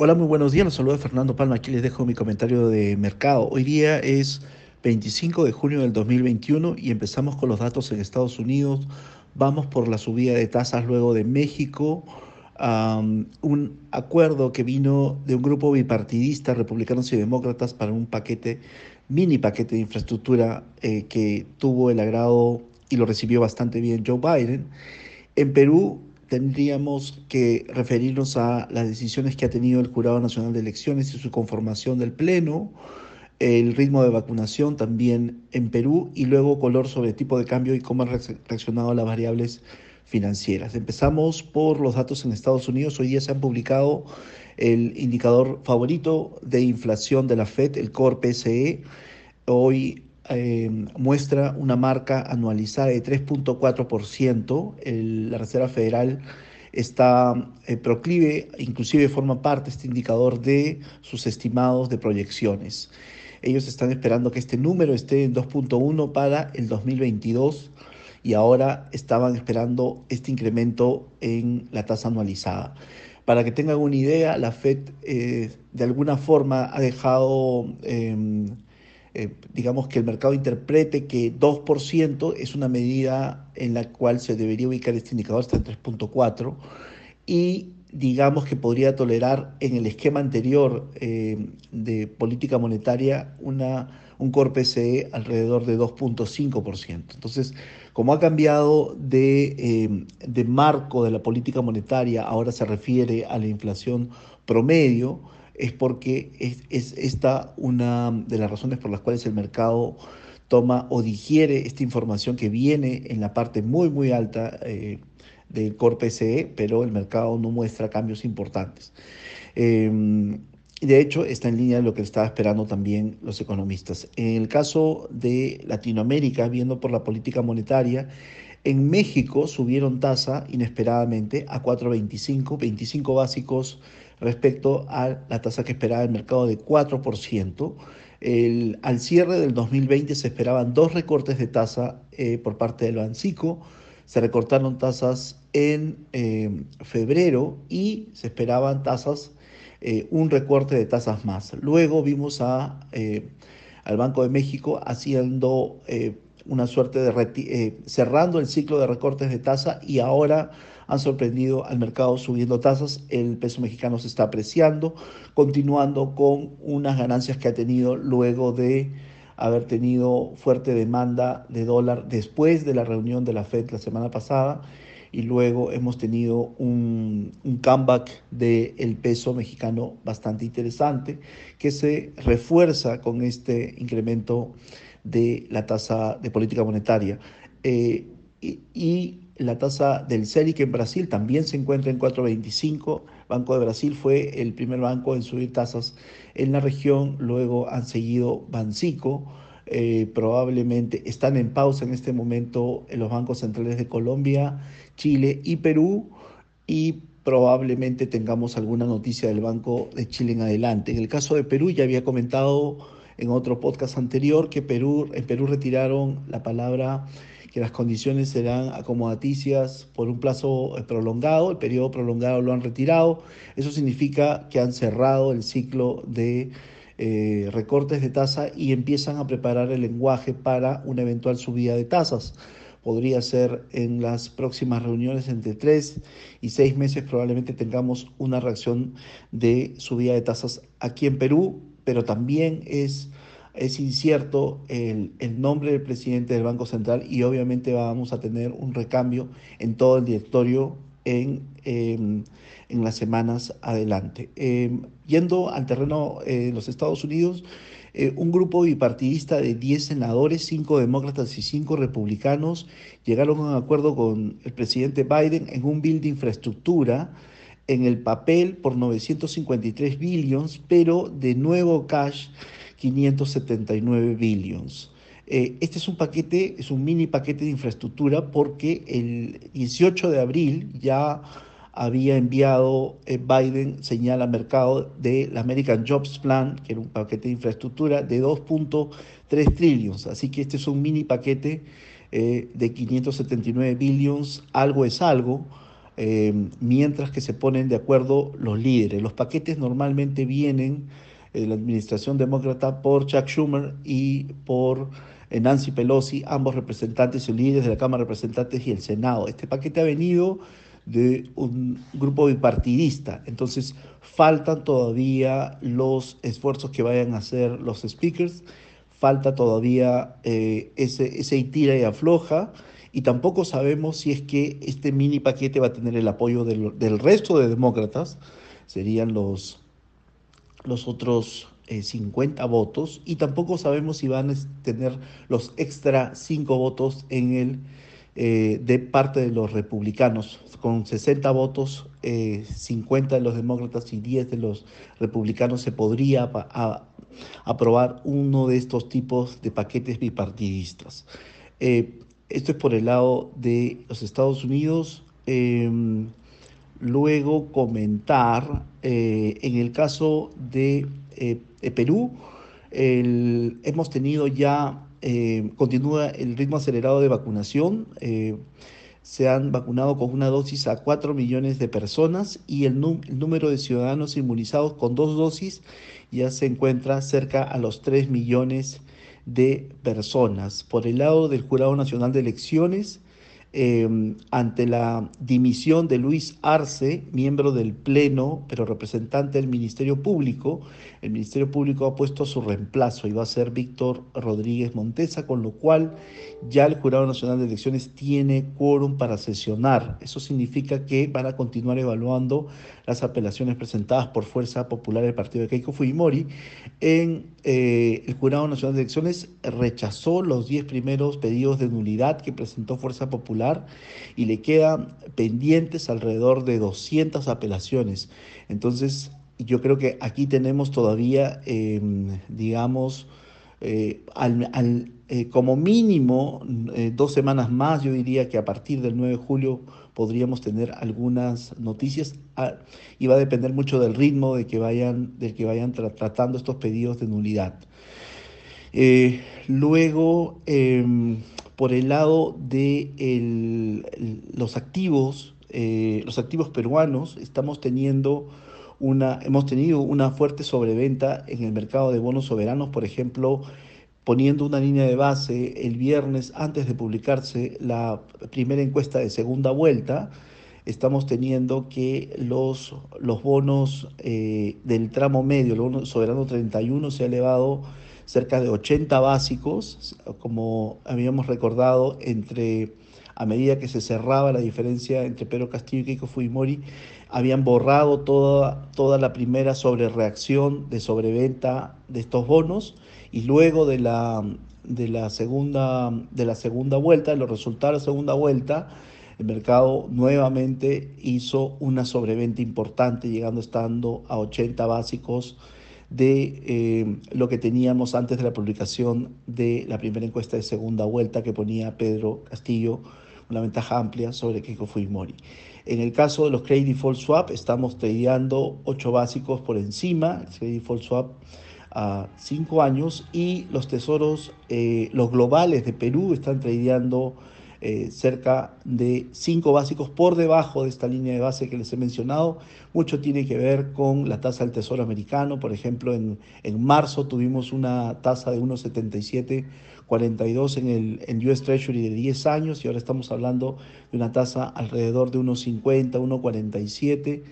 Hola, muy buenos días. Los saludo Fernando Palma. Aquí les dejo mi comentario de mercado. Hoy día es 25 de junio del 2021 y empezamos con los datos en Estados Unidos. Vamos por la subida de tasas luego de México. un acuerdo que vino de un grupo bipartidista, republicanos y demócratas, para un paquete, mini paquete de infraestructura eh, que tuvo el agrado y lo recibió bastante bien Joe Biden. En Perú tendríamos que referirnos a las decisiones que ha tenido el Jurado Nacional de Elecciones y su conformación del Pleno, el ritmo de vacunación también en Perú y luego color sobre tipo de cambio y cómo han reaccionado las variables financieras. Empezamos por los datos en Estados Unidos. Hoy día se han publicado el indicador favorito de inflación de la Fed, el Core PCE. Hoy eh, muestra una marca anualizada de 3.4%. La Reserva Federal está eh, proclive, inclusive forma parte este indicador de sus estimados de proyecciones. Ellos están esperando que este número esté en 2.1 para el 2022 y ahora estaban esperando este incremento en la tasa anualizada. Para que tengan una idea, la Fed eh, de alguna forma ha dejado em, eh, digamos que el mercado interprete que 2% es una medida en la cual se debería ubicar este indicador hasta en 3.4 y digamos que podría tolerar en el esquema anterior eh, de política monetaria una, un core alrededor de 2.5%. Entonces, como ha cambiado de, eh, de marco de la política monetaria, ahora se refiere a la inflación promedio, es porque es, esta una de las razones por las cuales el mercado toma o digiere esta información que viene en la parte muy, muy alta eh, del core PCE, pero el mercado no muestra cambios importantes. Em, de hecho, está en línea de lo que estaba esperando también los economistas. En el caso de Latinoamérica, viendo por la política monetaria, en México subieron tasa inesperadamente a 4.25, 25 básicos respecto a la tasa que esperaba el mercado de 4%. El, al cierre del 2020 se esperaban dos recortes de tasa eh, por parte del Bancico, se recortaron tasas en eh, febrero y se esperaban tasas, eh, un recorte de tasas más. Luego vimos a, al Banco de México haciendo una suerte de cerrando el ciclo de recortes de tasa y ahora han sorprendido al mercado subiendo tasas, el peso mexicano se está apreciando, continuando con unas ganancias que ha tenido luego de haber tenido fuerte demanda de dólar después de la reunión de la Fed la semana pasada y luego hemos tenido un, comeback del peso mexicano bastante interesante que se refuerza con este incremento de la tasa de política monetaria. Eh, y la tasa del Selic en Brasil también se encuentra en 4.25. Banco de Brasil fue el primer banco en subir tasas en la región. Luego han seguido Bancico. Eh, probablemente están en pausa en este momento en los bancos centrales de Colombia, Chile y Perú. Y probablemente tengamos alguna noticia del Banco de Chile en adelante. En el caso de Perú, ya había comentado en otro podcast anterior que Perú, en Perú retiraron la palabra que las condiciones serán acomodaticias por un plazo eh, prolongado, el periodo prolongado lo han retirado, eso significa que han cerrado el ciclo de eh, recortes de tasa y empiezan a preparar el lenguaje para una eventual subida de tasas. Podría ser en las próximas reuniones entre tres y seis meses probablemente tengamos una reacción de subida de tasas aquí en Perú, pero también es es incierto el, nombre del presidente del Banco Central y obviamente vamos a tener un recambio en todo el directorio en, em, en las semanas adelante. Em, yendo al terreno de los Estados Unidos, eh, un grupo bipartidista de 10 senadores, 5 demócratas y 5 republicanos llegaron a un acuerdo con el presidente Biden en un bill de infraestructura en el papel por 953 billions, pero de nuevo cash 579 billions. Eh, este es un paquete, es un mini paquete de infraestructura porque el 18 de abril ya había enviado eh, Biden señal al mercado del American Jobs Plan, que era un paquete de infraestructura de 2.3 trillones. Así que este es un mini paquete eh, de 579 billions, algo es algo. mientras que se ponen de acuerdo los líderes. Los paquetes normalmente vienen de la administración demócrata por Chuck Schumer y por Nancy Pelosi, ambos representantes y líderes de la Cámara de Representantes y el Senado. Este paquete ha venido de un grupo bipartidista. Entonces, faltan todavía los esfuerzos que vayan a hacer los speakers, falta todavía eh, ese, ese tira y afloja, y tampoco sabemos si es que este mini paquete va a tener el apoyo del, del resto de demócratas, serían los, los otros 50 eh, votos, y tampoco sabemos si van a tener los extra 5 votos en el eh, de parte de los republicanos, con 60 votos, 50 eh, de los demócratas y 10 de los republicanos se podría aprobar uno de estos tipos de paquetes bipartidistas. Eh, esto es por el lado de los Estados Unidos. Luego comentar, en el caso de Perú, hemos tenido ya eh, continúa el ritmo acelerado de vacunación. Eh, se han vacunado con una dosis a 4 millones de personas y el, el, número de ciudadanos inmunizados con dos dosis ya se encuentra cerca a los 3 millones de personas. Por el lado del Jurado Nacional de Elecciones, Em, ante la dimisión de Luis Arce, miembro del Pleno, pero representante del Ministerio Público. El Ministerio Público ha puesto su reemplazo y va a ser Víctor Rodríguez Montesa, con lo cual ya el Jurado Nacional de Elecciones tiene quórum para sesionar. Eso significa que van a continuar evaluando las apelaciones presentadas por Fuerza Popular del partido de Keiko Fujimori. En eh, el Jurado Nacional de Elecciones rechazó los 10 primeros pedidos de nulidad que presentó Fuerza Popular y le quedan pendientes alrededor de 200 apelaciones. Entonces, yo creo que aquí tenemos todavía, em, digamos, eh, eh, como mínimo eh, dos semanas más, yo diría que a partir del 9 de julio podríamos tener algunas noticias ah, y va a depender mucho del ritmo de que vayan, del que vayan tratando estos pedidos de nulidad. luego, em, por el lado de los activos, los activos peruanos, estamos teniendo una, hemos tenido una fuerte sobreventa en el mercado de bonos soberanos, por ejemplo, poniendo una línea de base el viernes antes de publicarse la primera encuesta de segunda vuelta, estamos teniendo que los, los bonos eh, del tramo medio, el bono soberano 31 se ha elevado cerca de 80 básicos, como habíamos recordado, entre a medida que se cerraba la diferencia entre Pedro Castillo y Keiko Fujimori, habían borrado toda, toda la primera sobrereacción de sobreventa de estos bonos y luego de la, de la, segunda, de la segunda vuelta, de los resultados de la segunda vuelta, el mercado nuevamente hizo una sobreventa importante, llegando estando a 80 básicos de eh, lo que teníamos antes de la publicación de la primera encuesta de segunda vuelta que ponía Pedro Castillo una ventaja amplia sobre Keiko Fujimori. En el caso de los Credit Default Swap, estamos tradeando 8 básicos por encima, el Credit Default Swap a 5 años, y los tesoros, eh, los globales de Perú están tradeando eh, cerca de cinco básicos por debajo de esta línea de base que les he mencionado. Mucho tiene que ver con la tasa del Tesoro americano. Por ejemplo, en, en marzo tuvimos una tasa de 1,7742 en el en US Treasury de 10 años y ahora estamos hablando de una tasa alrededor de 1,50, 1,47.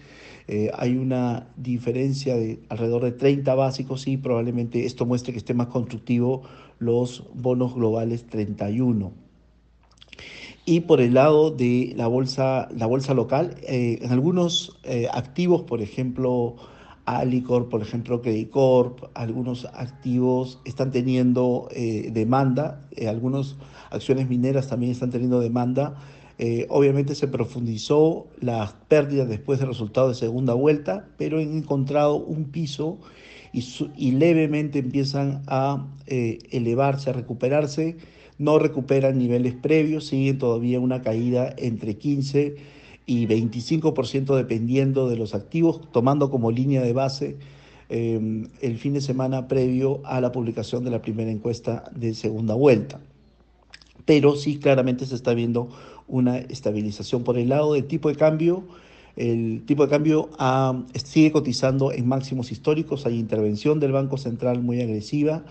Eh, hay una diferencia de alrededor de 30 básicos y probablemente esto muestre que esté más constructivo los bonos globales 31. Y por el lado de la bolsa, la bolsa local, eh, en algunos eh, activos, por ejemplo, Alicor, por ejemplo, Corp, algunos activos están teniendo eh, demanda, algunas acciones mineras también están teniendo demanda. obviamente se profundizó las pérdidas después del resultado de segunda vuelta, pero han encontrado un piso y, y levemente empiezan a elevarse, a recuperarse no recuperan niveles previos, siguen todavía una caída entre 15 y 25% dependiendo de los activos, tomando como línea de base eh, el fin de semana previo a la publicación de la primera encuesta de segunda vuelta. pero sí claramente se está viendo una estabilización. Por el lado del tipo de cambio, el tipo de cambio ah, sigue cotizando en máximos históricos, hay intervención del Banco Central muy agresiva.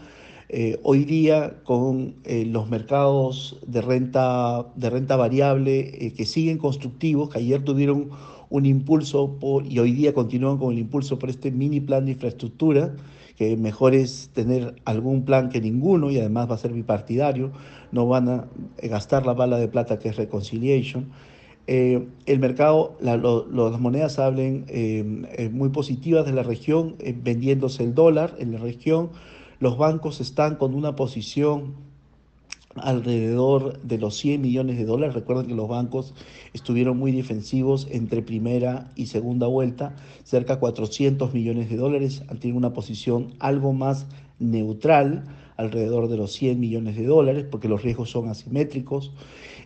Eh, hoy día con eh, los mercados de renta, de renta variable eh, que siguen constructivos, que ayer tuvieron un impulso por, y hoy día continúan con el impulso por este mini plan de infraestructura, que mejor es tener algún plan que ninguno y además va a ser bipartidario, no van a gastar la bala de plata que es reconciliation. Eh, el mercado, las monedas hablen eh, eh, muy positivas de la región, vendiéndose el dólar en la región. Los bancos están con una posición alrededor de los 100 millones de dólares. Recuerden que los bancos estuvieron muy defensivos entre primera y segunda vuelta, cerca de 400 millones de dólares. Tenido una posición algo más neutral, alrededor de los 100 millones de dólares, porque los riesgos son asimétricos.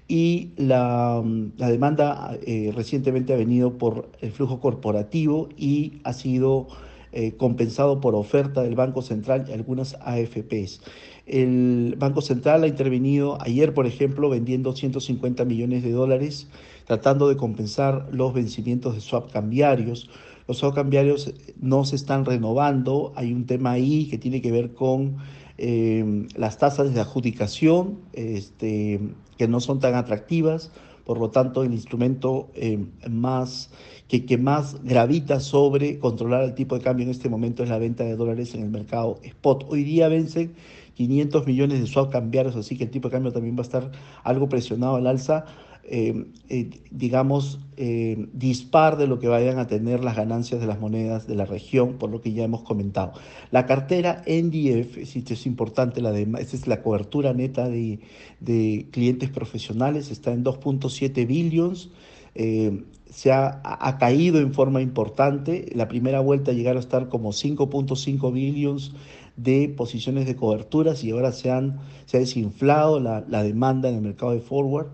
Y la, la demanda eh, recientemente ha venido por el flujo corporativo y ha sido eh, compensado por oferta del Banco Central y algunas AFPs. El Banco Central ha intervenido ayer, por ejemplo, vendiendo 150 millones de dólares, tratando de compensar los vencimientos de swap cambiarios. Los swap cambiarios no se están renovando. Hay un tema ahí que tiene que ver con eh, las tasas de adjudicación, este, que no son tan atractivas por lo tanto el instrumento eh, más, que, que, más gravita sobre controlar el tipo de cambio en este momento es la venta de dólares en el mercado spot. Hoy día vencen 500 millones de swap cambiarios, así que el tipo de cambio también va a estar algo presionado al alza eh, eh, digamos, eh, dispar de lo que vayan a tener las ganancias de las monedas de la región, por lo que ya hemos comentado. La cartera NDF, si es importante, la de, esta es la cobertura neta de, de clientes profesionales, está en 2.7 billions. se ha, ha, caído en forma importante. La primera vuelta llegaron a estar como 5.5 billions de posiciones de coberturas y ahora se, han, se ha desinflado la, la demanda en el mercado de forward.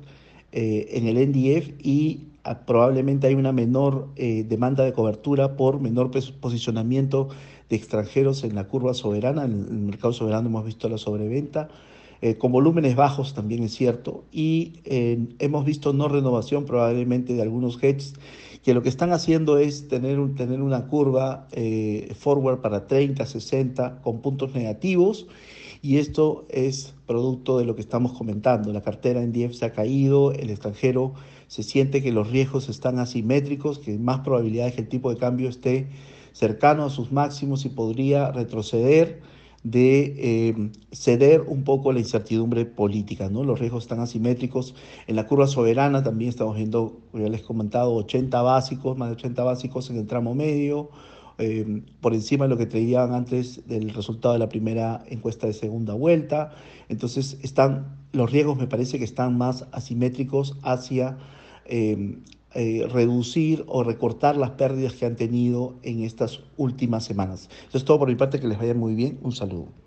Eh, en el NDF y ah, probablemente hay una menor eh, demanda de cobertura por menor posicionamiento de extranjeros en la curva soberana. En el mercado soberano hemos visto la sobreventa. Eh, con volúmenes bajos también es cierto, y hemos visto no renovación probablemente de algunos hedges que lo que están haciendo es tener, un, tener una curva forward para 30, 60 con puntos negativos y esto es producto de lo que estamos comentando. La cartera en DIEF se ha caído, el extranjero se siente que los riesgos están asimétricos, que más probabilidades que el tipo de cambio esté cercano a sus máximos y podría retroceder de eh, ceder un poco la incertidumbre política, ¿no? Los riesgos están asimétricos. En la curva soberana también estamos viendo, ya les he comentado, 80 básicos, más de 80 básicos en el tramo medio, eh, por encima de lo que traían antes del resultado de la primera encuesta de segunda vuelta. Entonces, están, los riesgos me parece que están más asimétricos hacia eh, eh, reducir o recortar las pérdidas que han tenido en estas últimas semanas. Eso es todo por mi parte, que les vaya muy bien. Un saludo.